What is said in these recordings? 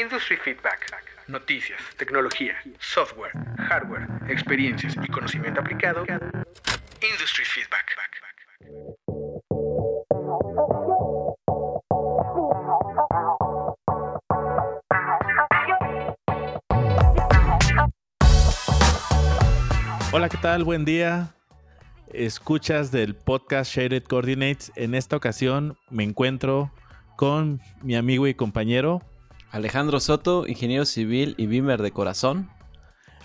Industry Feedback. Noticias, tecnología, software, hardware, experiencias y conocimiento aplicado. Industry Feedback. Hola, ¿qué tal? Buen día. Escuchas del podcast Shaded Coordinates. En esta ocasión me encuentro con mi amigo y compañero Alejandro Soto, ingeniero civil y BIMER de corazón.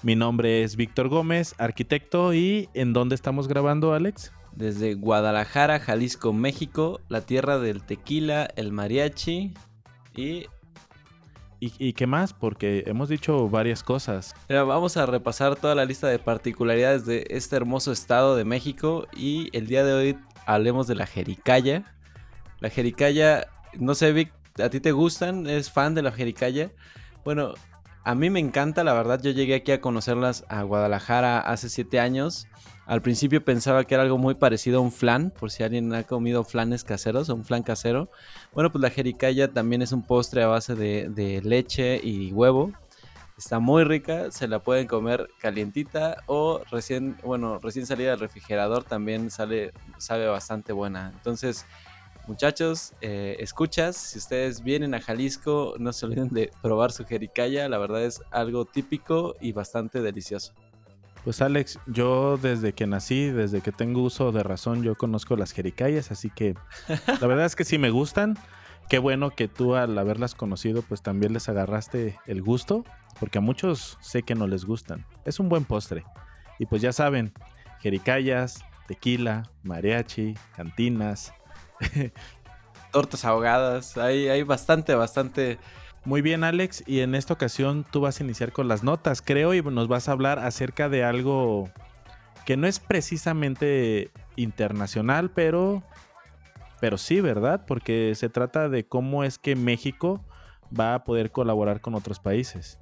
Mi nombre es Víctor Gómez, arquitecto. ¿Y en dónde estamos grabando, Alex? Desde Guadalajara, Jalisco, México, la tierra del tequila, el mariachi y... ¿Y, qué más? Porque hemos dicho varias cosas. vamos a repasar toda la lista de particularidades de este hermoso estado de México y el día de hoy hablemos de la jericaya. La jericaya, no sé, Vic, ¿A ti te gustan? ¿Es fan de la jericaya? Bueno, a mí me encanta, la verdad. Yo llegué aquí a conocerlas a Guadalajara hace siete años. Al principio pensaba que era algo muy parecido a un flan, por si alguien ha comido flanes caseros o un flan casero. Bueno, pues la jericaya también es un postre a base de, leche y huevo. Está muy rica, se la pueden comer calientita o recién, bueno, recién salida del refrigerador también sale, sabe bastante buena. Entonces, Muchachos, eh, escuchas, si ustedes vienen a Jalisco, no se olviden de probar su jericaya, la verdad es algo típico y bastante delicioso. Pues Alex, yo desde que nací, desde que tengo uso de razón, yo conozco las jericayas, así que la verdad es que sí me gustan. Qué bueno que tú al haberlas conocido, pues también les agarraste el gusto, porque a muchos sé que no les gustan. Es un buen postre. Y pues ya saben, jericayas, tequila, mariachi, cantinas, Tortas ahogadas. Hay, hay bastante, bastante. Muy bien, Alex. Y en esta ocasión tú vas a iniciar con las notas, creo, y nos vas a hablar acerca de algo que no es precisamente internacional, pero, pero sí, ¿verdad? Porque se trata de cómo es que México va a poder colaborar con otros países.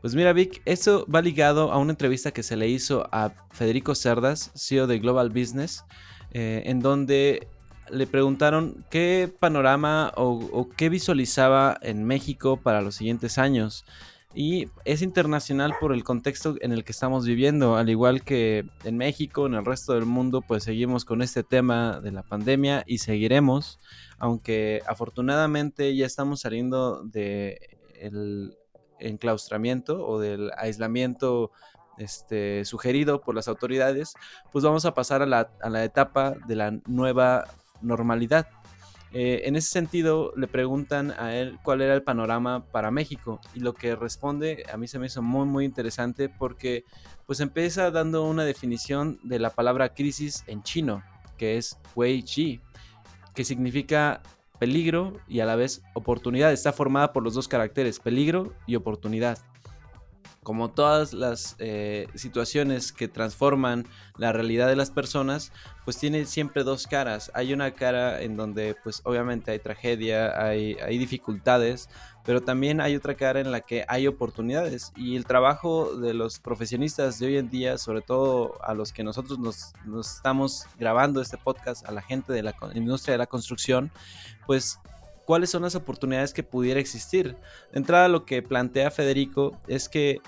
Pues mira, Vic, eso va ligado a una entrevista que se le hizo a Federico Cerdas, CEO de Global Business, eh, en donde le preguntaron qué panorama o, qué visualizaba en México para los siguientes años. Y es internacional por el contexto en el que estamos viviendo, al igual que en México, en el resto del mundo, pues seguimos con este tema de la pandemia y seguiremos, aunque afortunadamente ya estamos saliendo del enclaustramiento o del aislamiento este, sugerido por las autoridades, pues vamos a pasar a la, a la etapa de la nueva normalidad. Eh, en ese sentido, le preguntan a él cuál era el panorama para México y lo que responde a mí se me hizo muy muy interesante porque pues empieza dando una definición de la palabra crisis en chino, que es Wei Ji, que significa peligro y a la vez oportunidad. Está formada por los dos caracteres, peligro y oportunidad como todas las eh, situaciones que transforman la realidad de las personas, pues tiene siempre dos caras. Hay una cara en donde pues obviamente hay tragedia, hay, dificultades, pero también hay otra cara en la que hay oportunidades. Y el trabajo de los profesionistas de hoy en día, sobre todo a los que nosotros nos, nos estamos grabando este podcast, a la gente de la industria de la construcción, pues cuáles son las oportunidades que pudiera existir. De entrada, lo que plantea Federico es que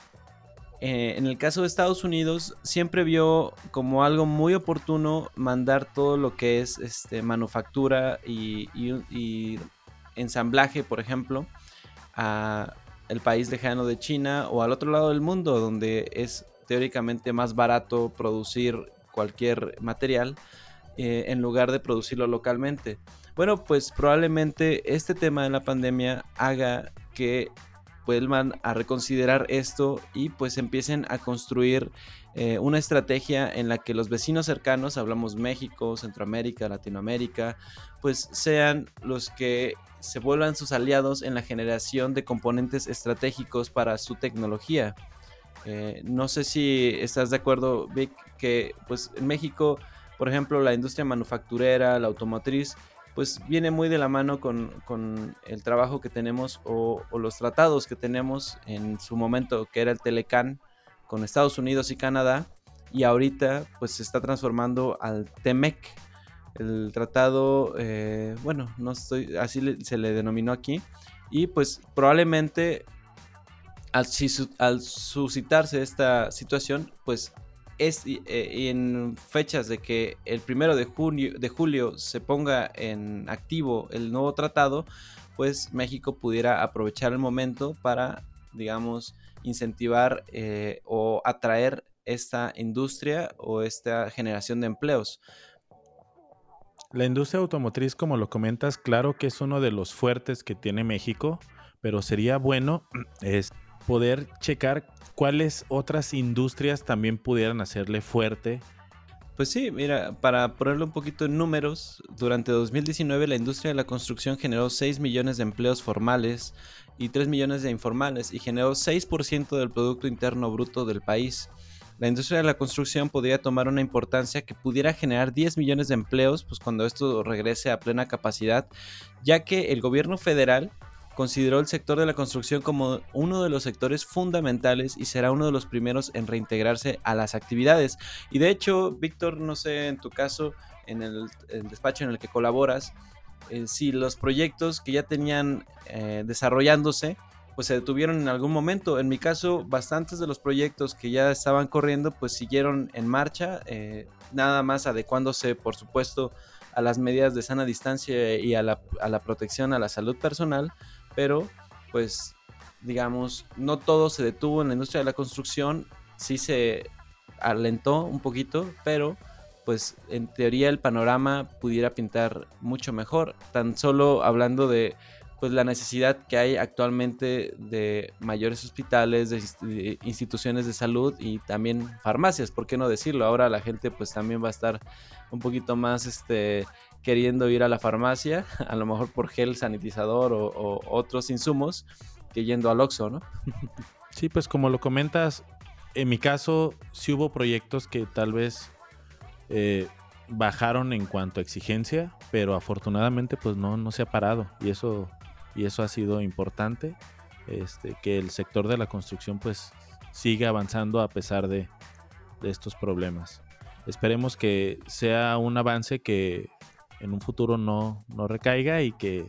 eh, en el caso de Estados Unidos, siempre vio como algo muy oportuno mandar todo lo que es este, manufactura y, ensamblaje, por ejemplo, a el país lejano de China o al otro lado del mundo, donde es teóricamente más barato producir cualquier material eh, en lugar de producirlo localmente. Bueno, pues probablemente este tema de la pandemia haga que vuelvan a reconsiderar esto y pues empiecen a construir eh, una estrategia en la que los vecinos cercanos, hablamos México, Centroamérica, Latinoamérica, pues sean los que se vuelvan sus aliados en la generación de componentes estratégicos para su tecnología. Eh, no sé si estás de acuerdo, Vic, que pues en México, por ejemplo, la industria manufacturera, la automotriz, pues viene muy de la mano con, el trabajo que tenemos o, los tratados que tenemos en su momento, que era el Telecan con Estados Unidos y Canadá, y ahorita pues se está transformando al TEMEC, el tratado, eh, bueno, no estoy, así se le denominó aquí, Y pues probablemente al, suscitarse esta situación, pues es eh, en fechas de que el primero de, junio, de julio se ponga en activo el nuevo tratado, pues México pudiera aprovechar el momento para, digamos, incentivar eh, o atraer esta industria o esta generación de empleos. La industria automotriz, como lo comentas, claro que es uno de los fuertes que tiene México, pero sería bueno es poder checar cuáles otras industrias también pudieran hacerle fuerte. Pues sí, mira, para ponerlo un poquito en números, durante 2019 la industria de la construcción generó 6 millones de empleos formales y 3 millones de informales y generó 6% del Producto Interno Bruto del país. La industria de la construcción podría tomar una importancia que pudiera generar 10 millones de empleos pues cuando esto regrese a plena capacidad, ya que el gobierno federal consideró el sector de la construcción como uno de los sectores fundamentales y será uno de los primeros en reintegrarse a las actividades. Y de hecho, Víctor, no sé en tu caso, en el, despacho en el que colaboras, eh, si los proyectos que ya tenían eh, desarrollándose, pues se detuvieron en algún momento. En mi caso, bastantes de los proyectos que ya estaban corriendo, pues siguieron en marcha, eh, nada más adecuándose, por supuesto, a las medidas de sana distancia y a la, a la protección a la salud personal, pero pues digamos, no todo se detuvo en la industria de la construcción, sí se alentó un poquito, pero pues en teoría el panorama pudiera pintar mucho mejor, tan solo hablando de pues la necesidad que hay actualmente de mayores hospitales, de, instituciones de salud y también farmacias, ¿por qué no decirlo? Ahora la gente pues también va a estar un poquito más este queriendo ir a la farmacia, a lo mejor por gel sanitizador o, otros insumos, que yendo al Oxxo, ¿no? sí, pues como lo comentas, en mi caso sí hubo proyectos que tal vez eh, bajaron en cuanto a exigencia, pero afortunadamente pues no, no se ha parado y eso, y eso ha sido importante, este, que el sector de la construcción pues siga avanzando a pesar de estos problemas. Esperemos que sea un avance que en un futuro no, no recaiga y que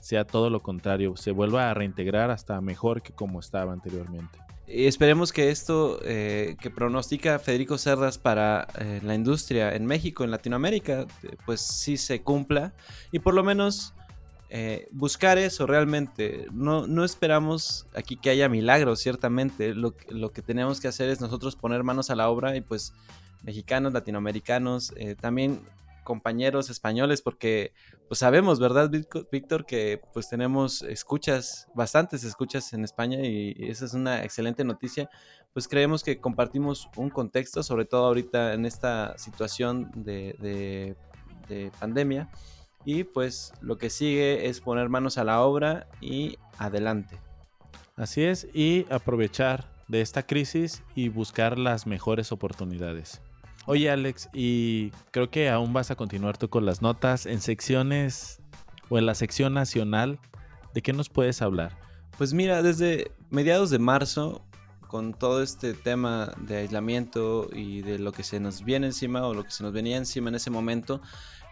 sea todo lo contrario, se vuelva a reintegrar hasta mejor que como estaba anteriormente. Y esperemos que esto eh, que pronostica Federico Cerdas para eh, la industria en México, en Latinoamérica, eh, pues sí se cumpla y por lo menos buscar eso realmente. No, no, esperamos aquí que haya milagros, ciertamente. Lo, lo, que tenemos que hacer es nosotros poner manos a la obra y pues mexicanos, latinoamericanos, también compañeros españoles porque pues sabemos, ¿verdad, Víctor? Que pues tenemos escuchas, bastantes escuchas en España y esa es una excelente noticia. Pues creemos que compartimos un contexto, sobre todo ahorita en esta situación de, de pandemia. Y pues lo que sigue es poner manos a la obra y adelante. Así es, y aprovechar de esta crisis y buscar las mejores oportunidades. Oye, Alex, y creo que aún vas a continuar tú con las notas en secciones o en la sección nacional. ¿De qué nos puedes hablar? Pues mira, desde mediados de marzo, con todo este tema de aislamiento y de lo que se nos viene encima o lo que se nos venía encima en ese momento,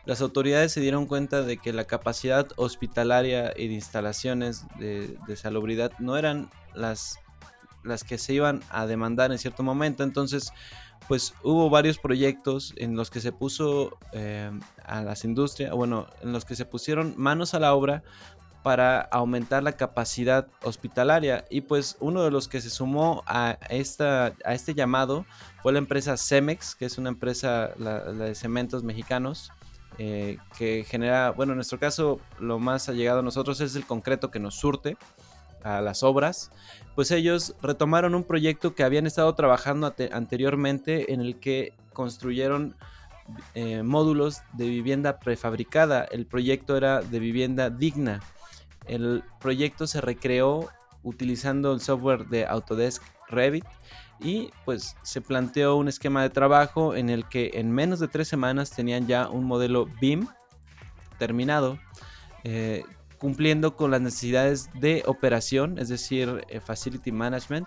las autoridades se dieron cuenta de que la capacidad hospitalaria y de instalaciones de, salubridad no eran las, las que se iban a demandar en cierto momento. Entonces, pues hubo varios proyectos en los que se puso eh, a las industrias, bueno, en los que se pusieron manos a la obra para aumentar la capacidad hospitalaria. Y pues uno de los que se sumó a, esta, a este llamado fue la empresa Cemex, que es una empresa de cementos mexicanos. Eh, que genera, bueno, en nuestro caso lo más allegado a nosotros es el concreto que nos surte a las obras, pues ellos retomaron un proyecto que habían estado trabajando anteriormente en el que construyeron eh, módulos de vivienda prefabricada. El proyecto era de vivienda digna. El proyecto se recreó utilizando el software de Autodesk Revit y pues se planteó un esquema de trabajo en el que en menos de tres semanas tenían ya un modelo BIM terminado eh, cumpliendo con las necesidades de operación, es decir, eh, facility management,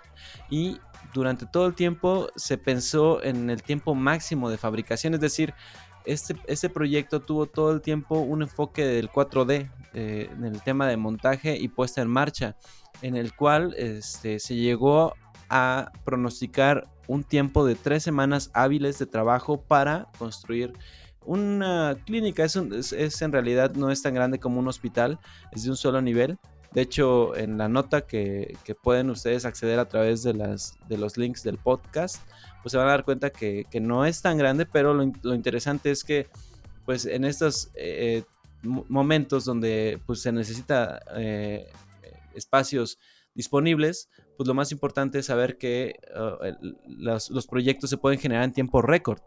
y durante todo el tiempo se pensó en el tiempo máximo de fabricación, es decir, este, este proyecto tuvo todo el tiempo un enfoque del 4D, eh, en el tema de montaje y puesta en marcha, en el cual este, se llegó a pronosticar un tiempo de tres semanas hábiles de trabajo para construir una clínica. Es, es, en realidad no es tan grande como un hospital, es de un solo nivel. De hecho, en la nota que, pueden ustedes acceder a través de, las, de los links del podcast, pues se van a dar cuenta que, no es tan grande, pero lo, interesante es que pues en estos eh, momentos donde pues se necesita eh, espacios disponibles, pues lo más importante es saber que uh, los, proyectos se pueden generar en tiempo récord.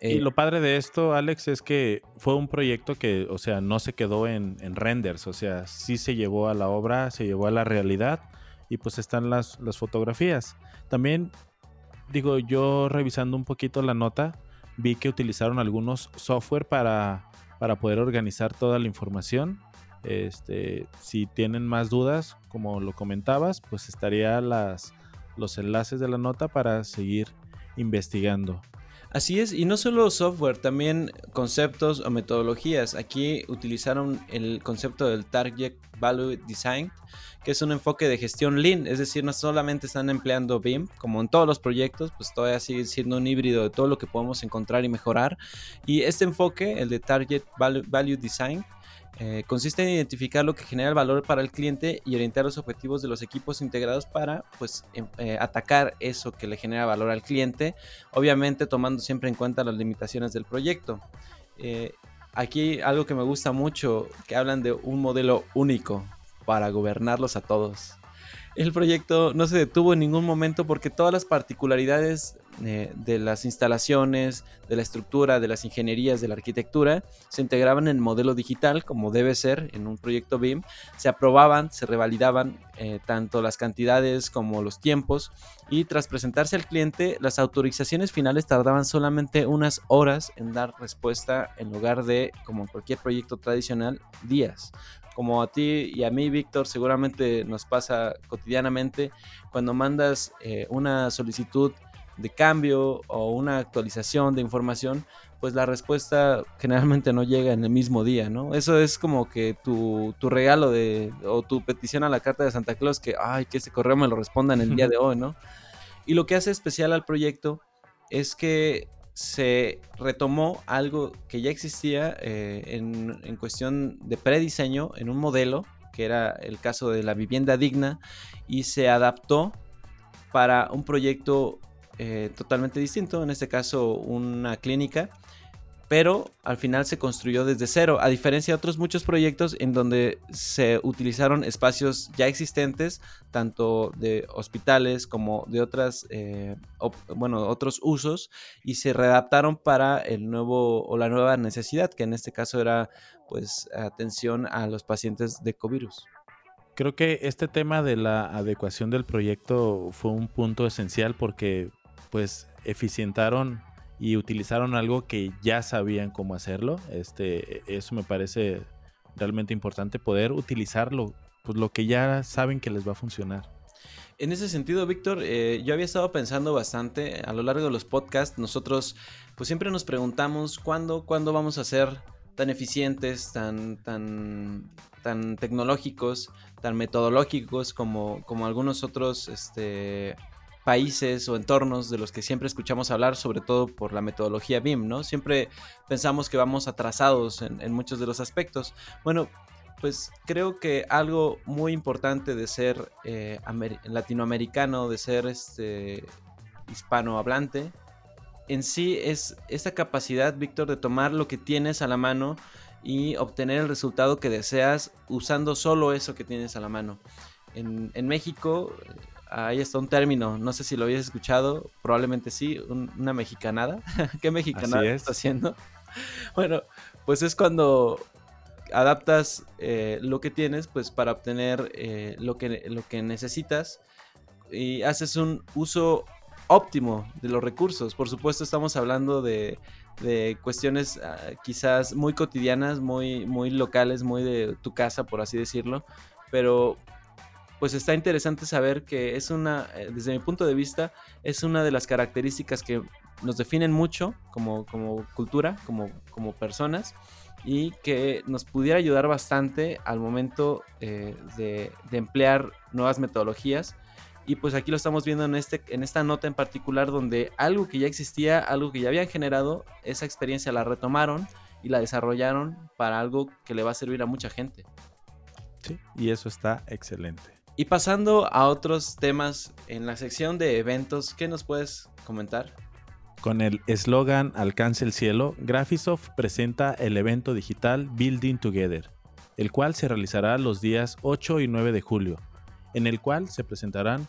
Y eh, lo padre de esto, Alex, es que fue un proyecto que, o sea, no se quedó en, renders, o sea, sí se llevó a la obra, se llevó a la realidad y pues están las, las fotografías. También, digo, yo revisando un poquito la nota, vi que utilizaron algunos software para, para poder organizar toda la información este, si tienen más dudas, como lo comentabas, pues estaría las, los enlaces de la nota para seguir investigando. Así es, y no solo software, también conceptos o metodologías. Aquí utilizaron el concepto del Target Value Design, que es un enfoque de gestión lean, es decir, no solamente están empleando BIM, como en todos los proyectos, pues todavía sigue siendo un híbrido de todo lo que podemos encontrar y mejorar. Y este enfoque, el de Target Value Design, eh, consiste en identificar lo que genera el valor para el cliente y orientar los objetivos de los equipos integrados para pues, em, eh, atacar eso que le genera valor al cliente, obviamente tomando siempre en cuenta las limitaciones del proyecto. Eh, aquí algo que me gusta mucho, que hablan de un modelo único para gobernarlos a todos. El proyecto no se detuvo en ningún momento porque todas las particularidades eh, de las instalaciones, de la estructura, de las ingenierías, de la arquitectura, se integraban en el modelo digital como debe ser en un proyecto BIM, se aprobaban, se revalidaban eh, tanto las cantidades como los tiempos. Y tras presentarse al cliente, las autorizaciones finales tardaban solamente unas horas en dar respuesta en lugar de, como cualquier proyecto tradicional, días. Como a ti y a mí, Víctor, seguramente nos pasa cotidianamente, cuando mandas eh, una solicitud de cambio o una actualización de información, pues la respuesta generalmente no llega en el mismo día, ¿no? Eso es como que tu, tu regalo de, o tu petición a la carta de Santa Claus, que, ay, que ese correo me lo responda en el día de hoy, ¿no? Y lo que hace especial al proyecto es que se retomó algo que ya existía eh, en, en, cuestión de prediseño, en un modelo, que era el caso de la vivienda digna, y se adaptó para un proyecto eh, totalmente distinto, en este caso una clínica, pero al final se construyó desde cero, a diferencia de otros muchos proyectos en donde se utilizaron espacios ya existentes, tanto de hospitales como de otras, eh, bueno, otros usos, y se readaptaron para el nuevo o la nueva necesidad, que en este caso era pues atención a los pacientes de COVID. Creo que este tema de la adecuación del proyecto fue un punto esencial porque pues eficientaron y utilizaron algo que ya sabían cómo hacerlo. Este, eso me parece realmente importante, poder utilizarlo, pues lo que ya saben que les va a funcionar. En ese sentido, Víctor, eh, yo había estado pensando bastante a lo largo de los podcasts. Nosotros, pues siempre nos preguntamos cuándo, cuándo vamos a ser tan eficientes, tan, tan, tan tecnológicos, tan metodológicos como, como algunos otros, este, países o entornos de los que siempre escuchamos hablar, sobre todo por la metodología BIM, ¿no? Siempre pensamos que vamos atrasados en, muchos de los aspectos. Bueno, pues creo que algo muy importante de ser eh, latinoamericano, de ser este hispanohablante, en sí es esa capacidad, Víctor, de tomar lo que tienes a la mano y obtener el resultado que deseas usando solo eso que tienes a la mano. En México ahí está un término, no sé si lo habías escuchado, probablemente sí, una mexicanada. ¿Qué mexicanada está haciendo? Bueno, pues es cuando adaptas eh, lo que tienes pues para obtener eh, lo, que, lo que necesitas y haces un uso óptimo de los recursos. Por supuesto estamos hablando de, de cuestiones ah, quizás muy cotidianas, muy, muy locales, muy de tu casa, por así decirlo, pero pues está interesante saber que es una, eh, desde mi punto de vista, es una de las características que nos definen mucho como, como cultura, como, como personas. y que nos pudiera ayudar bastante al momento eh, de, emplear nuevas metodologías. Y pues aquí lo estamos viendo en, este, en esta nota en particular donde algo que ya existía, algo que ya habían generado, esa experiencia la retomaron y la desarrollaron para algo que le va a servir a mucha gente. Sí, y eso está excelente. Y pasando a otros temas en la sección de eventos, ¿qué nos puedes comentar? Con el eslogan Alcance el cielo, Graphisoft presenta el evento digital Building Together, el cual se realizará los días 8 y 9 de julio, en el cual se presentarán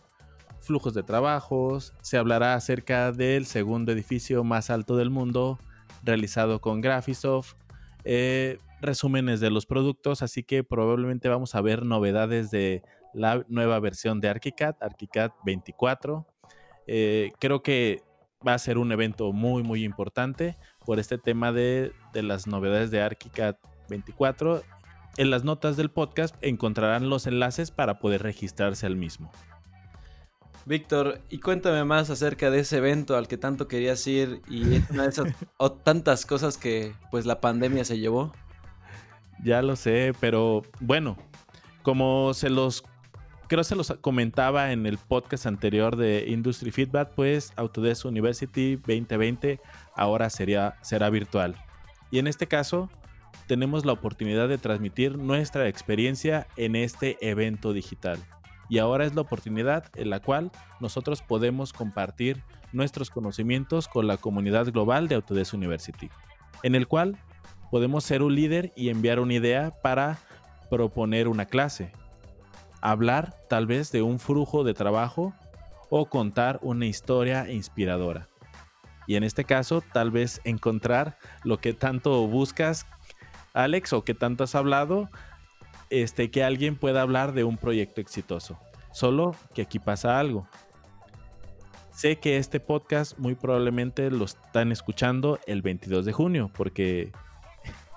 flujos de trabajos, se hablará acerca del segundo edificio más alto del mundo realizado con Graphisoft, eh, resúmenes de los productos, así que probablemente vamos a ver novedades de la nueva versión de ArchiCAD, ArchiCAD 24. Eh, creo que va a ser un evento muy, muy importante por este tema de, las novedades de ArchiCAD 24. En las notas del podcast encontrarán los enlaces para poder registrarse al mismo. Víctor, y cuéntame más acerca de ese evento al que tanto querías ir y una de esas o tantas cosas que pues la pandemia se llevó. Ya lo sé, pero bueno, como se los creo se los comentaba en el podcast anterior de Industry Feedback, pues Autodesk University 2020 ahora sería, será virtual. Y en este caso, tenemos la oportunidad de transmitir nuestra experiencia en este evento digital. Y ahora es la oportunidad en la cual nosotros podemos compartir nuestros conocimientos con la comunidad global de Autodesk University, en el cual podemos ser un líder y enviar una idea para proponer una clase, hablar tal vez de un flujo de trabajo o contar una historia inspiradora. Y en este caso, tal vez encontrar lo que tanto buscas, Alex, o que tanto has hablado, este, que alguien pueda hablar de un proyecto exitoso. Solo que aquí pasa algo. Sé que este podcast muy probablemente lo están escuchando el 22 de junio, porque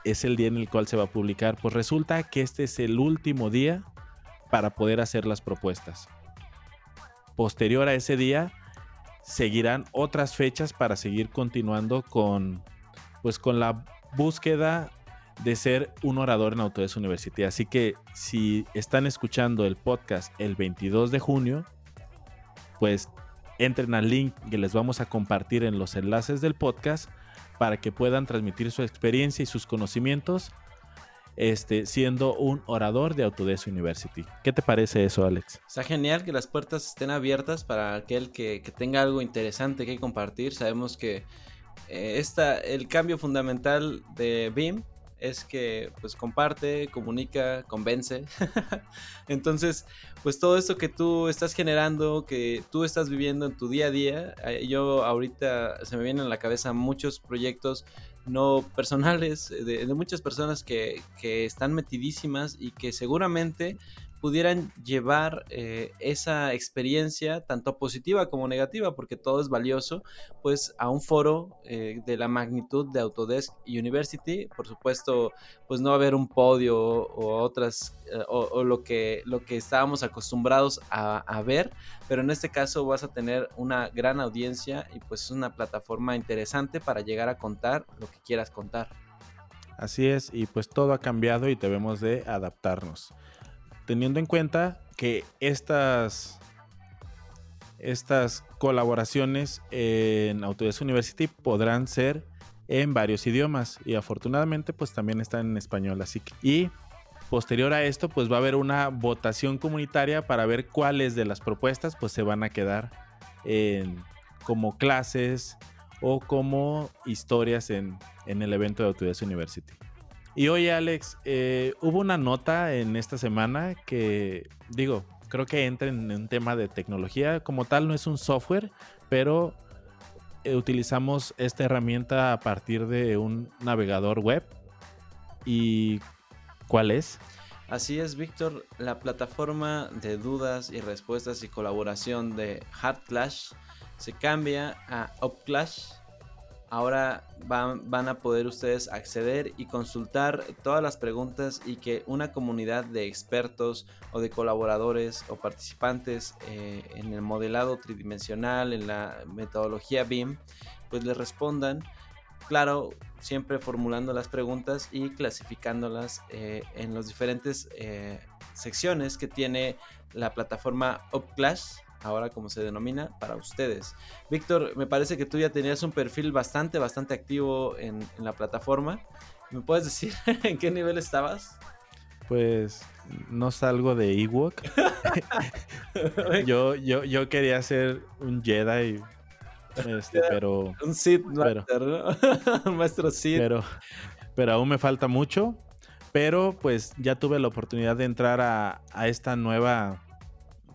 es el día en el cual se va a publicar. Pues resulta que este es el último día para poder hacer las propuestas. Posterior a ese día, seguirán otras fechas para seguir continuando con, pues, con la búsqueda de ser un orador en Autodesk University. Así que si están escuchando el podcast el 22 de junio, pues entren al link que les vamos a compartir en los enlaces del podcast para que puedan transmitir su experiencia y sus conocimientos este, siendo un orador de Autodesk University. ¿Qué te parece eso, Alex? Está genial que las puertas estén abiertas para aquel que, tenga algo interesante que compartir. Sabemos que eh, el cambio fundamental de BIM es que pues comparte, comunica, convence. Entonces, pues todo esto que tú estás generando, que tú estás viviendo en tu día a día, eh, yo ahorita se me vienen a la cabeza muchos proyectos no personales de, muchas personas que, que, están metidísimas y que seguramente pudieran llevar eh, esa experiencia, tanto positiva como negativa, porque todo es valioso, pues a un foro eh, de la magnitud de Autodesk University. Por supuesto, pues no va a haber un podio o, otras, eh, o, lo, que, lo que estábamos acostumbrados a, a, ver, pero en este caso vas a tener una gran audiencia y pues es una plataforma interesante para llegar a contar lo que quieras contar. Así es, y pues todo ha cambiado y debemos de adaptarnos teniendo en cuenta que estas, estas colaboraciones en Autodesk University podrán ser en varios idiomas y afortunadamente pues también están en español así que y posterior a esto pues va a haber una votación comunitaria para ver cuáles de las propuestas pues se van a quedar en, como clases o como historias en, en el evento de Autodesk University. Y oye, Alex, eh, hubo una nota en esta semana que, digo, creo que entra en un tema de tecnología. Como tal, no es un software, pero eh, utilizamos esta herramienta a partir de un navegador web. ¿Y cuál es? Así es, Víctor. La plataforma de dudas y respuestas y colaboración de HardClash se cambia a UpClash ahora van, a poder ustedes acceder y consultar todas las preguntas y que una comunidad de expertos o de colaboradores o participantes eh, en el modelado tridimensional, en la metodología BIM, pues les respondan claro, siempre formulando las preguntas y clasificándolas eh, en las diferentes eh, secciones que tiene la plataforma Upclash, ahora como se denomina, para ustedes. Víctor, me parece que tú ya tenías un perfil bastante, bastante activo en, en la plataforma. ¿Me puedes decir en qué nivel estabas? Pues no salgo de Ewok. yo, yo, yo quería ser un Jedi, este, pero... Un Sith pero- ¿no? un maestro Sith. pero, pero aún me falta mucho. Pero pues ya tuve la oportunidad de entrar a, a esta nueva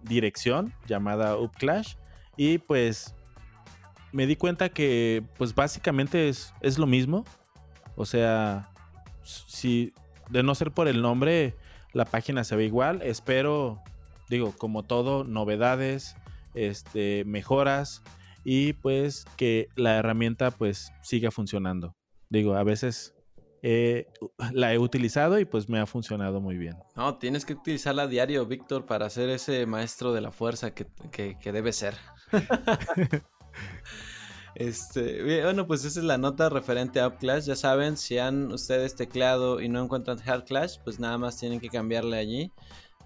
dirección llamada Upclash. Y pues me di cuenta que pues básicamente es, es lo mismo. O sea, si de no ser por el nombre, la página se ve igual. Espero, digo, como todo, novedades, este, mejoras y pues que la herramienta pues siga funcionando. Digo, a veces eh, la he utilizado y pues me ha funcionado muy bien. No, tienes que utilizarla a diario, Víctor, para ser ese maestro de la fuerza que, que, que debe ser. Este, bueno, pues esa es la nota referente a Upclash. Ya saben, si han ustedes tecleado y no encuentran Hardclash, pues nada más tienen que cambiarle allí.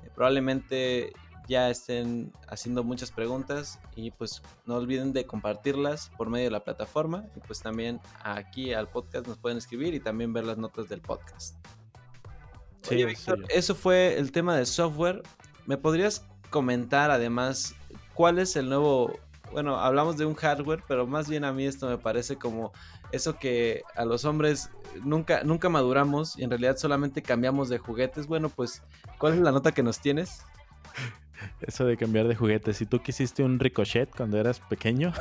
Eh, probablemente ya estén haciendo muchas preguntas y pues no olviden de compartirlas por medio de la plataforma y pues también aquí al podcast nos pueden escribir y también ver las notas del podcast. Sí, Oye, Víctor, eso fue el tema de software. ¿Me podrías comentar además cuál es el nuevo... Bueno, hablamos de un hardware, pero más bien a mí esto me parece como eso que a los hombres nunca, nunca maduramos y en realidad solamente cambiamos de juguetes. Bueno, pues, ¿cuál es la nota que nos tienes? Eso de cambiar de juguetes. Si tú quisiste un ricochet cuando eras pequeño,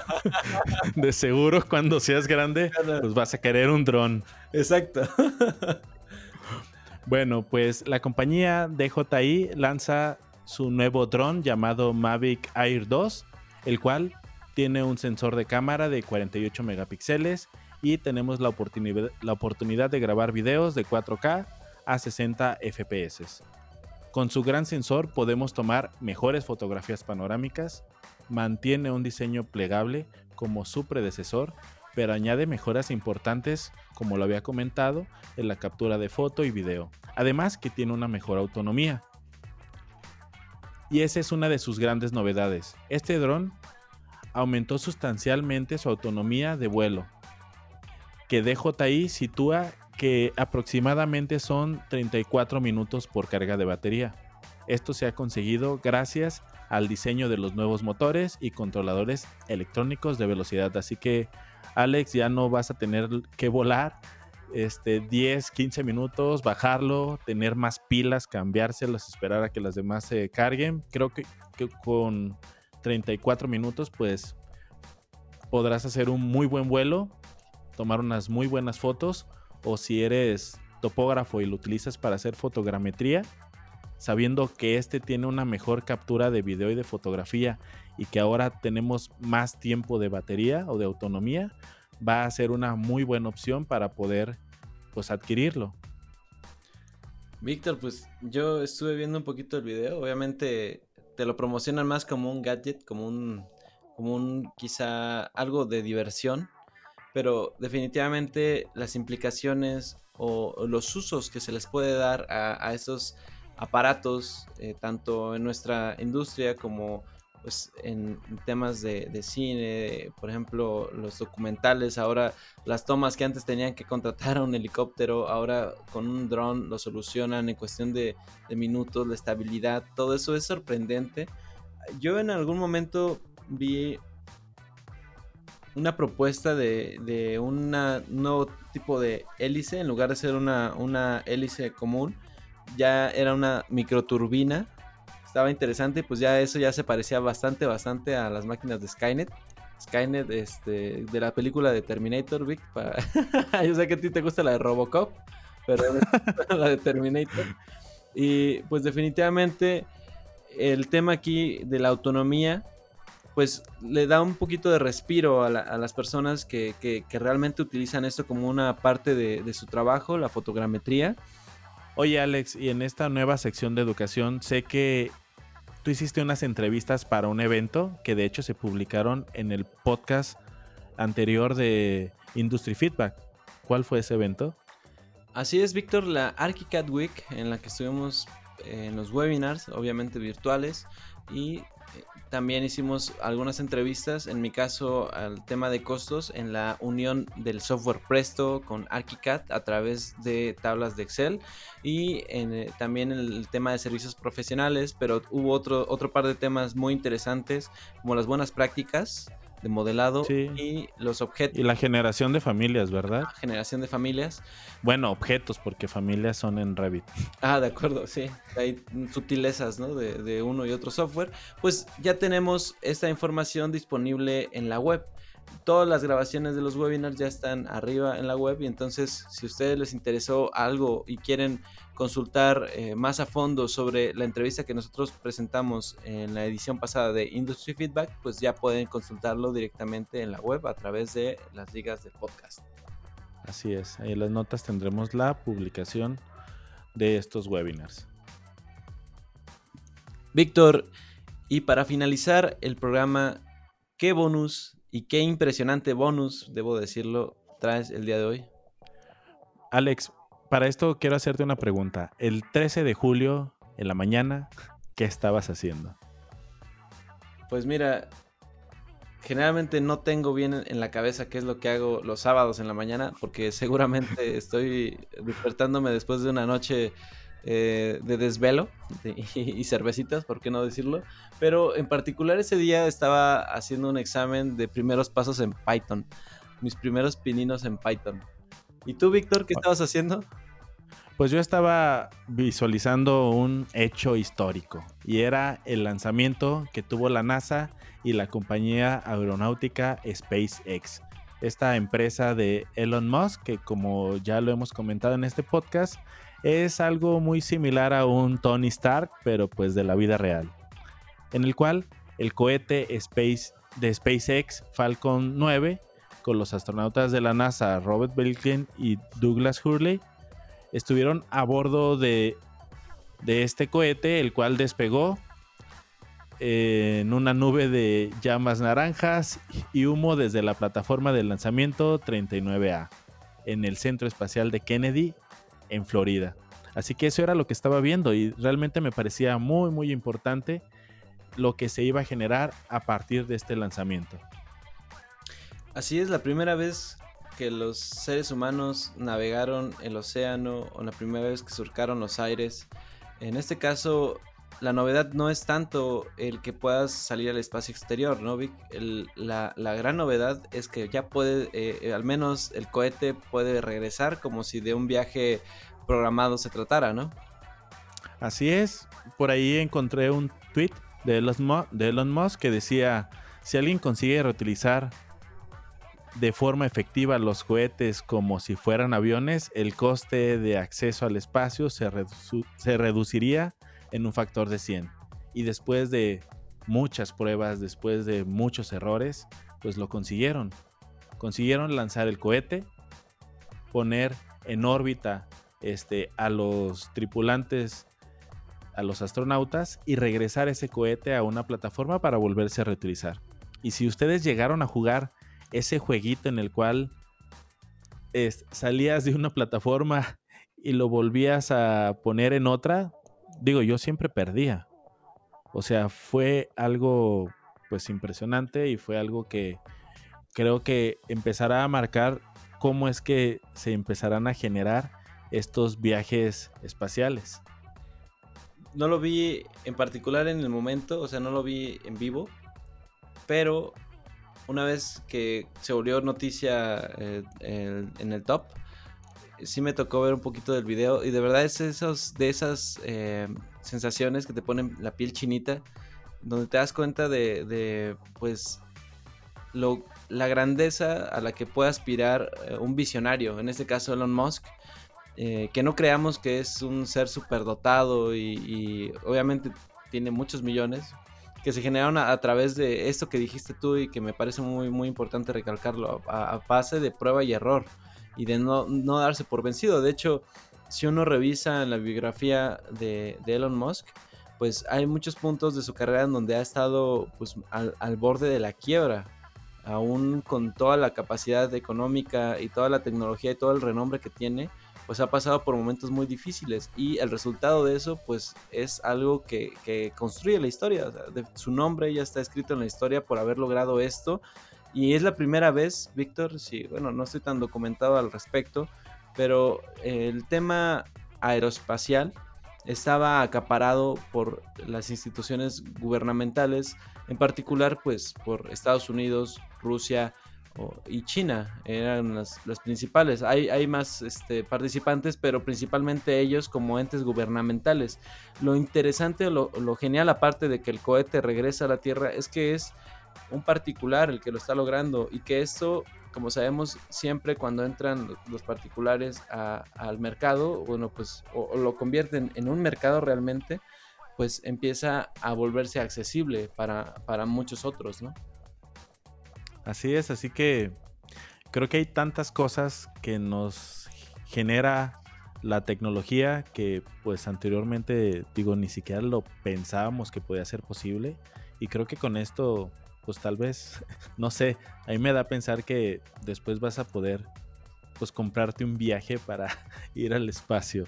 de seguro cuando seas grande, pues vas a querer un dron. Exacto. Bueno, pues la compañía DJI lanza su nuevo dron llamado Mavic Air 2, el cual tiene un sensor de cámara de 48 megapíxeles y tenemos la oportunidad, la oportunidad de grabar videos de 4K a 60 FPS. Con su gran sensor podemos tomar mejores fotografías panorámicas, mantiene un diseño plegable como su predecesor, pero añade mejoras importantes, como lo había comentado, en la captura de foto y video. Además que tiene una mejor autonomía. Y esa es una de sus grandes novedades. Este dron aumentó sustancialmente su autonomía de vuelo, que DJI sitúa que aproximadamente son 34 minutos por carga de batería. Esto se ha conseguido gracias al diseño de los nuevos motores y controladores electrónicos de velocidad. Así que Alex ya no vas a tener que volar este 10, 15 minutos, bajarlo, tener más pilas, cambiárselas, esperar a que las demás se carguen. Creo que, que con 34 minutos pues podrás hacer un muy buen vuelo, tomar unas muy buenas fotos o si eres topógrafo y lo utilizas para hacer fotogrametría, sabiendo que este tiene una mejor captura de video y de fotografía y que ahora tenemos más tiempo de batería o de autonomía, va a ser una muy buena opción para poder pues adquirirlo. Víctor, pues yo estuve viendo un poquito el video. Obviamente te lo promocionan más como un gadget, como un, como un quizá algo de diversión. Pero definitivamente las implicaciones o, los usos que se les puede dar a, a esos aparatos, eh, tanto en nuestra industria como pues, en temas de, de, cine, por ejemplo, los documentales, ahora las tomas que antes tenían que contratar a un helicóptero, ahora con un dron lo solucionan en cuestión de, de minutos, la estabilidad, todo eso es sorprendente. Yo en algún momento vi una propuesta de, de un nuevo tipo de hélice, en lugar de ser una, una hélice común, ya era una microturbina. Estaba interesante, pues ya eso ya se parecía bastante, bastante a las máquinas de Skynet. Skynet, este, de la película de Terminator, Vic. Yo sé que a ti te gusta la de Robocop, pero la de Terminator. Y pues definitivamente el tema aquí de la autonomía, pues le da un poquito de respiro a, la, a las personas que, que, que, realmente utilizan esto como una parte de, de su trabajo, la fotogrametría. Oye Alex, y en esta nueva sección de educación sé que tú hiciste unas entrevistas para un evento que de hecho se publicaron en el podcast anterior de Industry Feedback. ¿Cuál fue ese evento? Así es, Víctor, la ArchiCAD Week en la que estuvimos en los webinars, obviamente virtuales, y también hicimos algunas entrevistas, en mi caso al tema de costos, en la unión del software Presto con ArchiCAD a través de tablas de Excel y en, eh, también el tema de servicios profesionales, pero hubo otro, otro par de temas muy interesantes como las buenas prácticas de modelado y los objetos. Y la generación de familias, ¿verdad? generación de familias. Bueno, objetos, porque familias son en Revit. Ah, de acuerdo, sí. Hay sutilezas, ¿no? De, de uno y otro software. Pues ya tenemos esta información disponible en la web todas las grabaciones de los webinars ya están arriba en la web y entonces si a ustedes les interesó algo y quieren consultar eh, más a fondo sobre la entrevista que nosotros presentamos en la edición pasada de Industry Feedback, pues ya pueden consultarlo directamente en la web a través de las ligas del podcast. Así es, ahí en las notas tendremos la publicación de estos webinars. Víctor, y para finalizar el programa, ¿qué bonus y qué impresionante bonus, debo decirlo, traes el día de hoy? Alex, para esto quiero hacerte una pregunta. El 13 de julio, en la mañana, ¿qué estabas haciendo? Pues mira, generalmente no tengo bien en la cabeza qué es lo que hago los sábados en la mañana, porque seguramente estoy despertándome después de una noche eh, de desvelo y, cervecitas, ¿por qué no decirlo? Pero en particular ese día estaba haciendo un examen de primeros pasos en Python, mis primeros pininos en Python. ¿Y tú, Víctor, qué estabas haciendo? Pues yo estaba visualizando un hecho histórico y era el lanzamiento que tuvo la NASA y la compañía aeronáutica SpaceX. Esta empresa de Elon Musk, que como ya lo hemos comentado en este podcast, es algo muy similar a un Tony Stark, pero pues de la vida real. En el cual el cohete Space de SpaceX Falcon 9 con los astronautas de la NASA Robert Belkin y Douglas Hurley estuvieron a bordo de, de este cohete, el cual despegó en una nube de llamas naranjas y humo desde la plataforma de lanzamiento 39A en el Centro Espacial de Kennedy en Florida. Así que eso era lo que estaba viendo y realmente me parecía muy muy importante lo que se iba a generar a partir de este lanzamiento. Así es, la primera vez que los seres humanos navegaron el océano o la primera vez que surcaron los aires. En este caso, la novedad no es tanto el que puedas salir al espacio exterior, ¿no, Vic? la, gran novedad es que ya puede, eh, al menos el cohete puede regresar como si de un viaje programado se tratara, ¿no? Así es. Por ahí encontré un tweet de Elon Musk que decía, si alguien consigue reutilizar de forma efectiva los cohetes como si fueran aviones, el coste de acceso al espacio se reduciría en un factor de 100. Y después de muchas pruebas, después de muchos errores, pues lo consiguieron. Consiguieron lanzar el cohete, poner en órbita este, a los tripulantes, a los astronautas y regresar ese cohete a una plataforma para volverse a reutilizar. Y si ustedes llegaron a jugar ese jueguito en el cual salías de una plataforma y lo volvías a poner en otra, digo, yo siempre perdía. O sea, fue algo pues impresionante y fue algo que creo que empezará a marcar cómo es que se empezarán a generar estos viajes espaciales. No lo vi en particular en el momento, o sea, no lo vi en vivo, pero una vez que se volvió noticia eh, en el top, sí me tocó ver un poquito del video y de verdad es esos, de esas eh, sensaciones que te ponen la piel chinita, donde te das cuenta de, pues, lo, la grandeza a la que puede aspirar eh, un visionario, en este caso Elon Musk, que no creamos que es un ser superdotado y, y obviamente tiene muchos millones, que se generaron a, través de esto que dijiste tú y que me parece muy, muy importante recalcarlo, a, base de prueba y error y de no, darse por vencido. De hecho, si uno revisa la biografía de, Elon Musk, pues hay muchos puntos de su carrera en donde ha estado pues, al, borde de la quiebra. aún con toda la capacidad económica y toda la tecnología y todo el renombre que tiene, pues ha pasado por momentos muy difíciles y el resultado de eso pues es algo que, construye la historia. su nombre ya está escrito en la historia por haber logrado esto y es la primera vez, Víctor, sí, bueno, no estoy tan documentado al respecto, pero el tema aeroespacial estaba acaparado por las instituciones gubernamentales, en particular pues por Estados Unidos, Rusia, y China eran las, principales. Hay, hay más este, participantes, pero principalmente ellos como entes gubernamentales. Lo interesante, lo, lo genial, aparte de que el cohete regresa a la Tierra, es que es un particular el que lo está logrando y que esto, como sabemos, siempre cuando entran los particulares al mercado, bueno, pues o, lo convierten en un mercado realmente, pues empieza a volverse accesible para, para muchos otros, ¿no? Así es, así que creo que hay tantas cosas que nos genera la tecnología que pues anteriormente digo ni siquiera lo pensábamos que podía ser posible y creo que con esto pues tal vez no sé, a mí me da a pensar que después vas a poder pues comprarte un viaje para ir al espacio.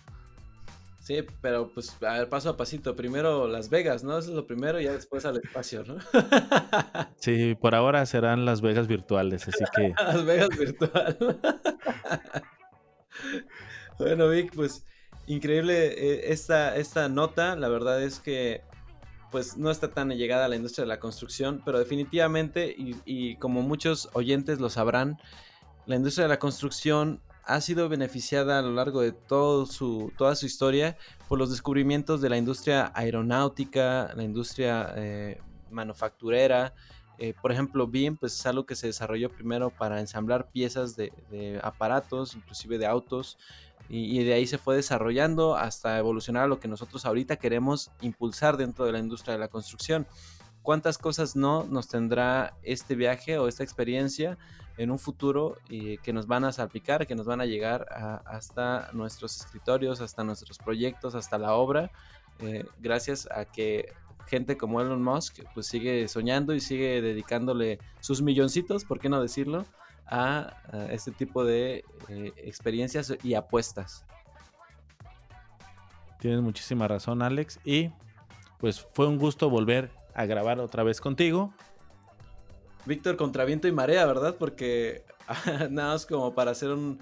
Sí, pero pues a ver, paso a pasito. Primero Las Vegas, ¿no? Eso es lo primero y ya después al espacio, ¿no? sí, por ahora serán Las Vegas virtuales, así que. Las Vegas virtual. bueno, Vic, pues increíble eh, esta, esta nota. La verdad es que pues no está tan llegada a la industria de la construcción, pero definitivamente, y, como muchos oyentes lo sabrán, la industria de la construcción ha sido beneficiada a lo largo de su, toda su historia por los descubrimientos de la industria aeronáutica, la industria eh, manufacturera. Eh, por ejemplo, BIM pues, es algo que se desarrolló primero para ensamblar piezas de, aparatos, inclusive de autos, y, de ahí se fue desarrollando hasta evolucionar a lo que nosotros ahorita queremos impulsar dentro de la industria de la construcción. ¿Cuántas cosas no nos tendrá este viaje o esta experiencia en un futuro y que nos van a salpicar, que nos van a llegar hasta nuestros escritorios, hasta nuestros proyectos, hasta la obra, eh, gracias a que gente como Elon Musk pues sigue soñando y sigue dedicándole sus milloncitos, ¿por qué no decirlo?, a, este tipo de eh, experiencias y apuestas. Tienes muchísima razón, Alex, y pues fue un gusto volver a grabar otra vez contigo. Víctor contra viento y marea, ¿verdad? Porque nada más como para hacer un,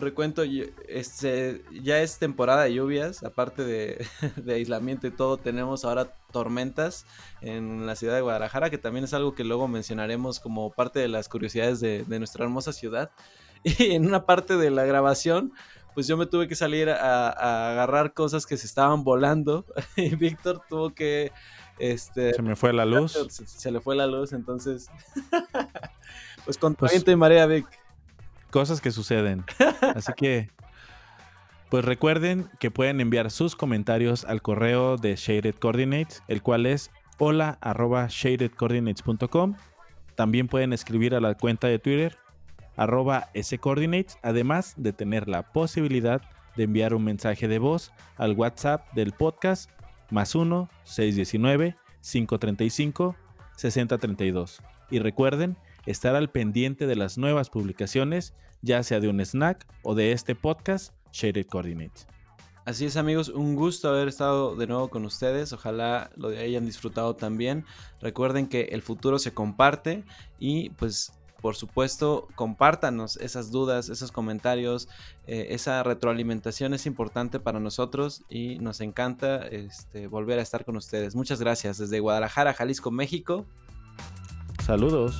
recuento, este, ya es temporada de lluvias, aparte de, aislamiento y todo, tenemos ahora tormentas en la ciudad de Guadalajara, que también es algo que luego mencionaremos como parte de las curiosidades de, nuestra hermosa ciudad. Y en una parte de la grabación, pues yo me tuve que salir a, a agarrar cosas que se estaban volando y Víctor tuvo que este, se me fue la luz. Se, le fue la luz, entonces. pues con pues, y marea, Vic. Cosas que suceden. Así que. Pues recuerden que pueden enviar sus comentarios al correo de Shaded Coordinates, el cual es hola arroba shadedcoordinates.com. También pueden escribir a la cuenta de Twitter arroba scoordinates, además de tener la posibilidad de enviar un mensaje de voz al WhatsApp del podcast más 1 619 535 6032. Y recuerden estar al pendiente de las nuevas publicaciones, ya sea de un snack o de este podcast Shaded Coordinates. Así es amigos, un gusto haber estado de nuevo con ustedes, ojalá lo hayan disfrutado también. Recuerden que el futuro se comparte y pues por supuesto, compártanos esas dudas, esos comentarios, eh, esa retroalimentación es importante para nosotros y nos encanta este, volver a estar con ustedes. Muchas gracias desde Guadalajara, Jalisco, México. Saludos.